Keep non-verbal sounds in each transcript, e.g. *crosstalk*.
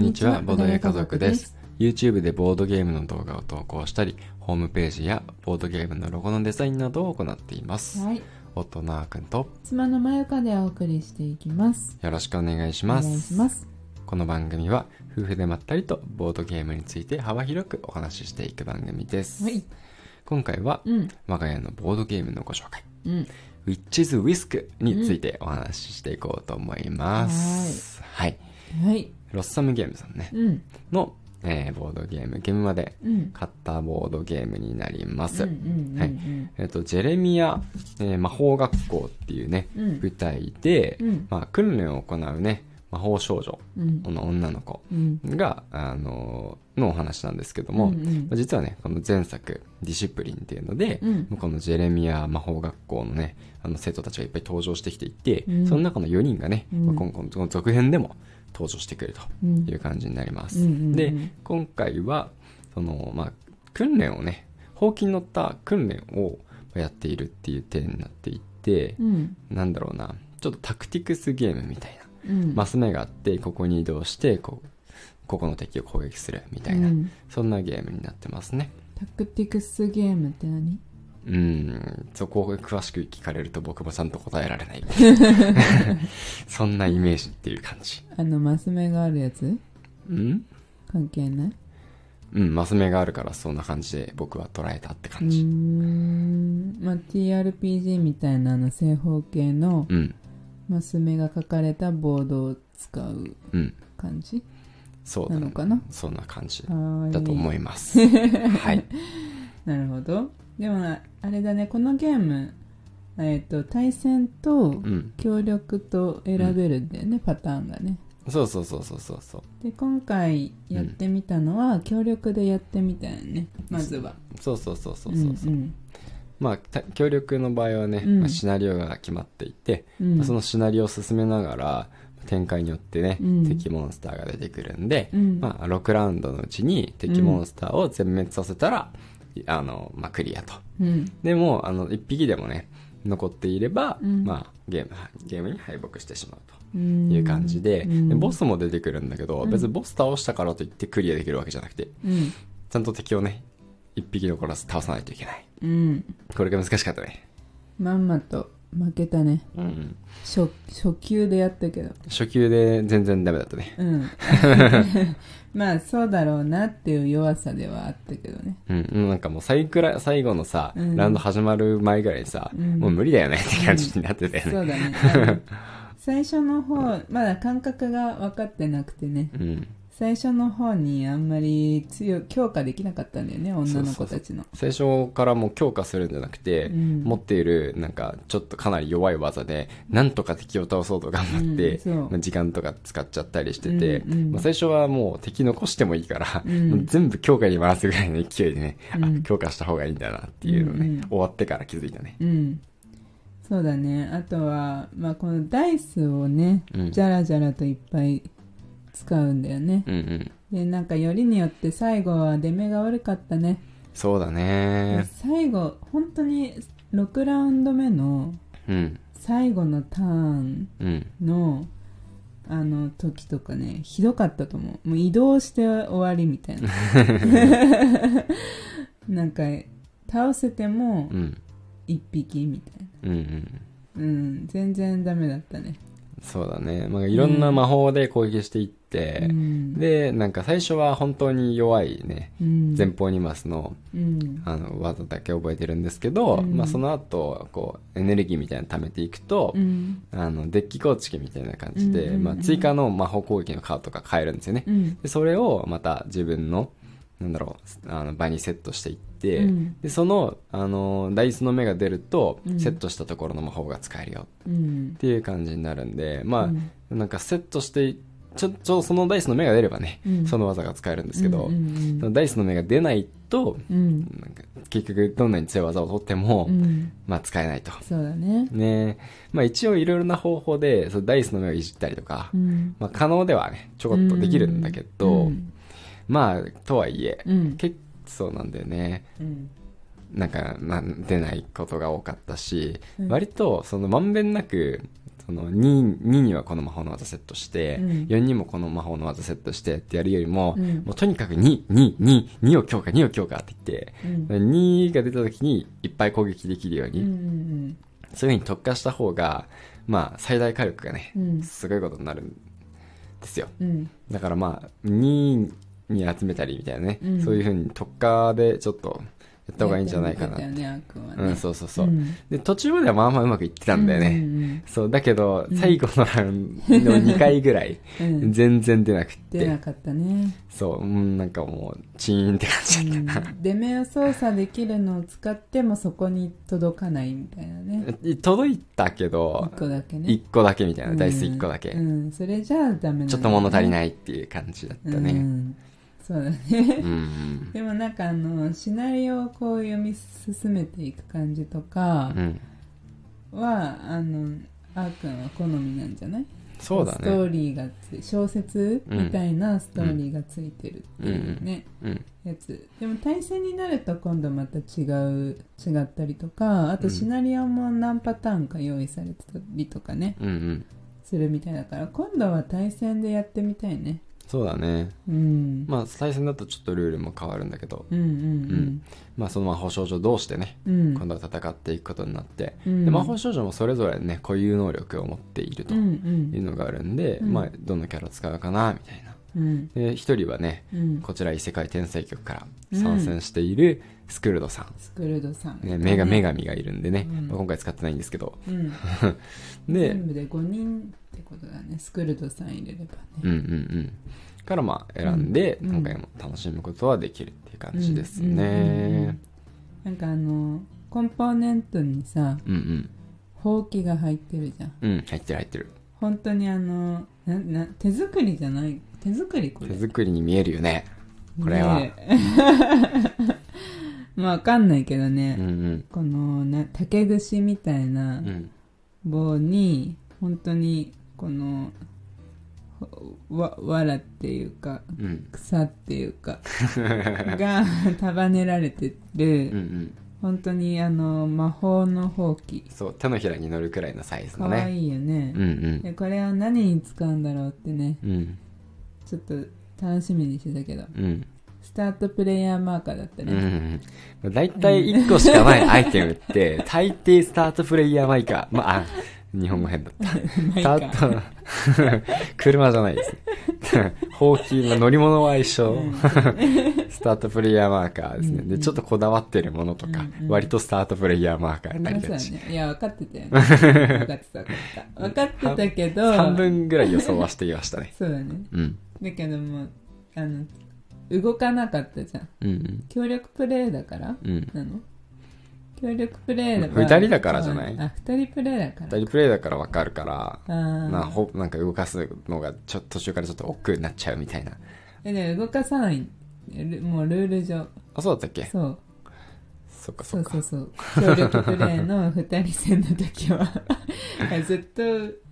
んにちは、ボードゲー家族です。。YouTube でボードゲームの動画を投稿したり、ホームページやボードゲームのロゴのデザインなどを行っています。はい。夫のあーくんと妻のまゆかでお送りしていきます。よろしくお願いしお願ます。いします。この番組は夫婦でまったりとボードゲームについて幅広くお話ししていく番組です。はい。今回はうん。我が家のボードゲームのご紹介。うん。Witches Whisk についてお話ししていこうと思います。はい。はい。ロッサムゲームさんね、うん。の、えーボードゲーム、ゲームまでうん。買ったボードゲームになります。はいえっ、と、ジェレミア、えー魔法学校っていうね、うん舞台で、うんまあ、訓練を行うね、魔法少女うん。の女の子うん。が、あのーのお話なんですけども、うんうんまあ実はね、この前作、ディシプリンっていうので、うんこのジェレミア魔法学校のね、あの生徒たちがいっぱい登場してきていて、うんその中の4人がね、うんまあ今後の続編でも登場してくるとうんいう感じになります。で、今回は、その、まあ、訓練をね、ほうきに乗った訓練をやっているっていう点になっていて、うん。なんだろうな、ちょっとタクティクスゲームみたいな。うん。マス目があって、ここに移動して、こう、ここの敵を攻撃するみたいな、うんそんなゲームになってますね。タクティクスゲームって何？うん、そこを詳しく聞かれると僕もちゃんと答えられない。*laughs* そんなイメージっていう感じ。あの、マス目があるやつ？うん？関係ない？うん、マス目があるからそんな感じで僕は捉えたって感じ。ん。まあ、TRPG みたいなあの正方形のうん、マス目が書かれたボードを使ううん、感じ？そうだねなのかな？そんな感じ。だと思います。*laughs* はい。なるほど。でもな、あれだね、このゲーム、えっ、と、対戦とうん。協力と選べるんだよね、パターンがね。そうそうそうそうそうそう。で、今回やってみたのは、協力でやってみたよね、まずは。そうそうそうそうそうそう。んまあ、た協力の場合はね、うんまあシナリオが決まっていて、うんまあそのシナリオを進めながら、展開によってね、うん敵モンスターが出てくるんで、うんまあ、6ラウンドのうちに敵モンスターを全滅させたら、あの、まあ、クリアと。うん。でも、あの、1匹でもね、残っていれば、うんまあ、ゲーム、ゲームに敗北してしまうと。うん。いう感じで,、うんでボスも出てくるんだけど、うん別にボス倒したからといってクリアできるわけじゃなくてうん。ちゃんと敵をね一匹残らず倒さないといけないうん。これが難しかったねまんまと負けたね。うん初、初級でやったけど。初級で全然ダメだったねうん。*laughs* まあ、そうだろうなっていう弱さではあったけどね。うんうんなんかもう最くらい最後のさ、うんラウンド始まる前ぐらいにさ、うんもう無理だよねって感じになってたよねそうだね。*laughs* 最初の方、まだ感覚が分かってなくてね。うん最初の方にあんまり強い強化できなかったんだよね女の子たちの。最初からもう強化するんじゃなくて、うん。持っているなんかちょっとかなり弱い技でなんとか敵を倒そうと頑張って、うんまあ時間とか使っちゃったりしてて、うんうん。まあ、最初はもう敵残してもいいから、うん。全部強化に回すぐらいの勢いでね、うん。あ強化した方がいいんだなっていうのをね、うんうん。終わってから気づいたね。うん。そうだね。あとは、まあ、このダイスをね、うん。じゃらじゃらといっぱい使うんだよね。うんうん。でなんかよりによって最後は出目が悪かったね。そうだね。最後本当に6ラウンド目のうん。最後のターンうん。のあの時とかねひどかったと思う。もう移動して終わりみたいな。*laughs* *laughs* なんか倒せてもうん。1匹みたいな。うんうん。うん全然ダメだったね。そうだね、まあ、いろんな魔法で攻撃していって、うん。でなんか最初は本当に弱いねうん。前方2マスのうん。あの技だけ覚えてるんですけど、うん。まあ、その後こうエネルギーみたいなの貯めていくと、うん。あのデッキ構築みたいな感じで、まあ、追加の魔法攻撃のカードとか買えるんですよね、うん。でそれをまた自分のなんだろうあの場にセットしていって、うん。でそのあのダイスの目が出ると、うん。セットしたところの魔法が使えるよ。うん。っていう感じになるんでまあ、うん。なんかセットしてちょちょそのダイスの目が出ればね、うん。その技が使えるんですけど、うんうんそのダイスの目が出ないとうん。なんか結局どんなに強い技を取っても、うん。まあ使えないと。そうだね。ね。まあ一応いろいろな方法でそのダイスの目をいじったりとか、うん。まあ可能ではね、ちょこっとできるんだけど、うん。まあとはいえ、うん。結構そうなんだよね。うん。なんか、まあ、出ないことが多かったし、うん。割とそのまんべんなくそこの 2, 2にはこの魔法の技セットして、うん。4にもこの魔法の技セットしてってやるよりも、うん。もうとにかく2、2、2、2を強化、2を強化って言って、うん。2が出た時にいっぱい攻撃できるように、うんうんそういう風に特化した方が、まあ最大火力がね、うん。すごいことになるんですよ。うん。だからまあ、2に集めたりみたいなね、うん。そういう風に特化でちょっとやった方がいいんじゃないかなやっねうん、そうそうそう。ん。で、途中まではまあまあうまくいってたんだよね。ねそう、だけど、最後のラウンドの2回ぐらい、うん。うん全然出なくって、出なかったね。そう、うん、なんかもう、チーンって感じだった。うん。出目を操作できるのを使ってもそこに届かないみたいなね。届いたけど1、個だけね。1個だけみたいな、うん。ダイス1個だけ。うん。それじゃあダメなちょっと物足りいないっていう感じだったうね。んそうだね。でもなんかあのシナリオをこう読み進めていく感じとかうん。は、あのあーくんは好みなんじゃない？そうだストーね。リーがつい小説みたいなストーリーがついてるっていうね、うん。やつでも対戦になると今度また違う違ったりとかあとシナリオも何パターンか用意されてたりとかねうんうん。するみたいだから今度は対戦でやってみたいねそうだね。うん、まあ、対戦だとちょっとルールも変わるんだけど、うんうんうん。まあ、その魔法少女同士でね、うん。うん今度は戦っていくことになって、うん。で魔法少女もそれぞれね固有能力を持っているとうんいうのがあるんで、うん。まあ、どのキャラ使うかなみたいな。うん。で一人はねうん。こちら異世界転生局から参戦しているスクルドさん、スクルドさん、ね、女が女神がいるんでね、うん。まあ今回使ってないんですけど。うん、*laughs* で全部で5人ってことだね。スクルドさん入れればうんねうんうん。からまあ選んで、うん。今回も楽しむことはできるっていう感じですね。んなんかあのコンポーネントにさうんうん。ほうきが入ってるじゃん。うん入ってる入ってる。本当にあのなな手作りじゃない？手作りこれ。手作りに見えるよね。これは、*laughs* まあわかんないけどね、うんうん。このな竹串みたいなうん。棒に本当にこのほわ藁っていうかうん。草っていうか *laughs* が束ねられてる、うんうん。本当にあの魔法のほうき。そう手のひらに乗るくらいのサイズかのね。わいいよね。うんうん。でこれは何に使うんだろうってね。うん。ちょっと楽しみにしてたけど。うんスタートプレイヤーマーカーだったうね、んうん。だいたい1個しかないアイテムって、*laughs* 大抵スタートプレイヤーマイカー。まあ、あ日本語変だった。スタート、*laughs* 車じゃないですね。*laughs* ほうきの乗り物は一緒。スタートプレイヤーマーカーですね。で、ちょっとこだわってるものとか、割とスタートプレイヤーマーカーになりがち。いや分かってたよね分かってた分かってた分かってたけど半分ぐらい予想はしていましたね。そうだねうん。だけどもあの動かなかったじゃん。うん。うん。協力プレイだから？うん。なの？協力プレイだから。二人だからじゃない？あ二人プレイだから。二人プレイだからわかるから、あー。まあ、ほなんか動かすのがちょっと途中からちょっと億劫になっちゃうみたいな。えでも動かさない。ルもうルール上。あ、そうだったっけ？そう。そっかそっか。そうそうそう。協力プレイの二人戦の時は *laughs* ずっと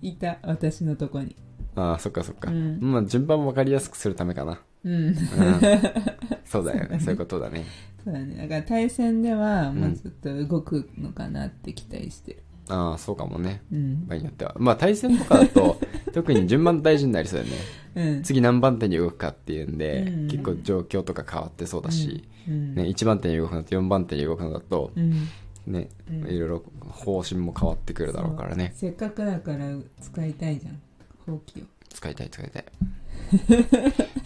いた私のとこに。ああ、そっかそっか。うん。まあ、順番分かりやすくするためかな。うん。うん、*laughs* そうだよね。そういうことだね。そうだね。だから対戦ではん。もうちょっと動くのかなって期待してる。ああ、そうかもね。うん。場合によっては。まあ、対戦とかだと、*laughs* 特に順番大事になりそうだよね。うん。次何番手に動くかっていうんで、うん。結構状況とか変わってそうだし、うん。ね、1番手に動くのと4番手に動くのだと、うん。ね、うん。いろいろ方針も変わってくるだろうからね。せっかくだから使いたいじゃん。ほうきを使いたい使いたい。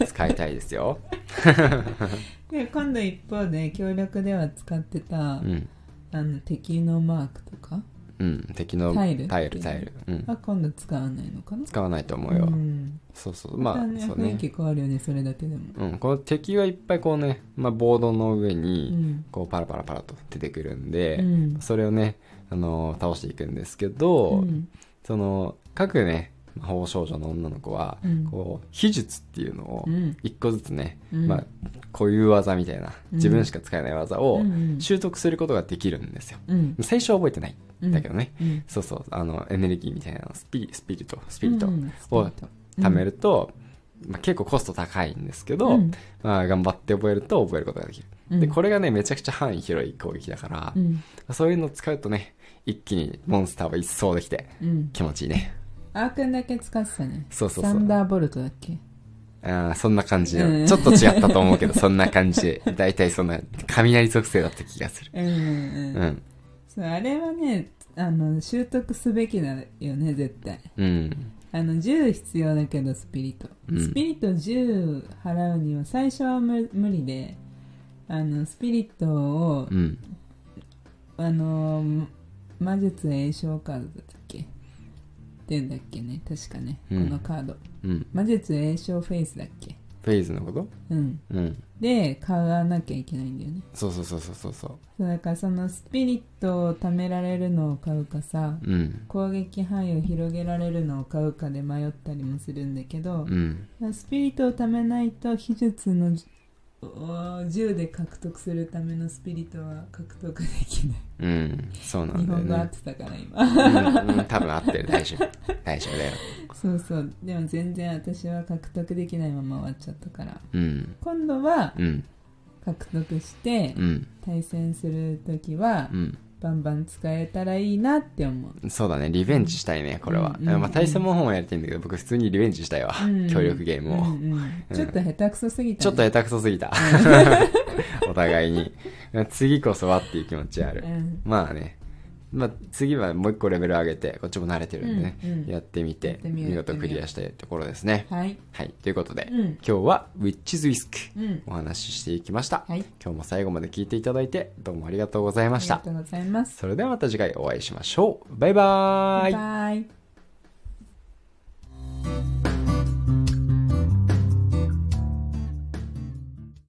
使いたいですよ。で今度一方で協力では使ってた、うん。あの敵のマークとかうん。敵のタイル？タイル、タイル。うん。は今度使わないのかな？使わないと思うよ。ん、そうそう。まあ、ねそうね。雰囲気変わるよねそれだけでもうん、この敵はいっぱいこうね、まあ、ボードの上うにんこうパラパラパラと出てくるんで、うんそれをね、あのー倒していくんですけど、うんその各ね魔法少女の女の子は、うん。こう秘術っていうのをうん。一個ずつね、うん。まあ、固有技みたいな自分しか使えない技をうん習得することができるんですよ。うん。最初は覚えてないんだけどね、うん。そうそうあのエネルギーみたいなスピスピリットスピリットうん。を貯めると、まあ、結構コスト高いんですけど、うん。まあ、頑張って覚えると覚えることができる、うん。でこれがねめちゃくちゃ範囲広い攻撃だからう、ん。そういうのを使うとね一気にモンスターは一掃できてうん。気持ちいいねアークンだけ使ってたね。そうそうそうサンダーボルトだっけ？あーそんな感じの、うんちょっと違ったと思うけど、そんな感じで、だいたいそんな、雷属性だった気がする。うんうんううん。ん。そう、あれはね、あの、習得すべきだよね、絶対。うん。あの、10必要だけど、スピリット。うんスピリット10払うには、最初は無無理で、あの、スピリットをう、ん。あの、魔術栄唱カードだったっけ？っていうんだっけね、確かね、うんこのカード。うん。魔術栄唱フェイスだっけ？フェイズのこと？うん。うん。で、買わなきゃいけないんだよね。そうそうそうそうそうそう。そうだからそのスピリットを貯められるのを買うかさ、うん。攻撃範囲を広げられるのを買うかで迷ったりもするんだけど、うん。スピリットを貯めないと秘術のお銃で獲得するためのスピリットは獲得できない。うん。そうなんだよ日本語合っね。てたから今。うん、うん多分合ってる。大丈夫。*laughs* 大丈夫だよ。そうそう。でも全然私は獲得できないまま終わっちゃったから。うん。今度はうん。獲得してうん。対戦するときはうん。バンバン使えたらいいなって思う。そうだね。リベンジしたいね、これは。うんうんうんまあ、対戦も本もやりたいんだけど、僕普通にリベンジしたいわ。うん協力ゲームを。うんうんちょっと下手くそすぎた、ね。ちょっと下手くそすぎた。*laughs* お互いに。次こそはっていう気持ちあるう。んまあね。まあ、次はもう一個レベル上げて、こっちも慣れてるんでね、うんうんやってみやて見事クリアしたいところですね。はい。はい。ということで、うん今日は Witch's Whisk うん。お話ししていきました。はい。今日も最後まで聞いていただいて、どうもありがとうございましたありが。とうございます。それではまた次回お会いしましょう。バイバーイバイバイ。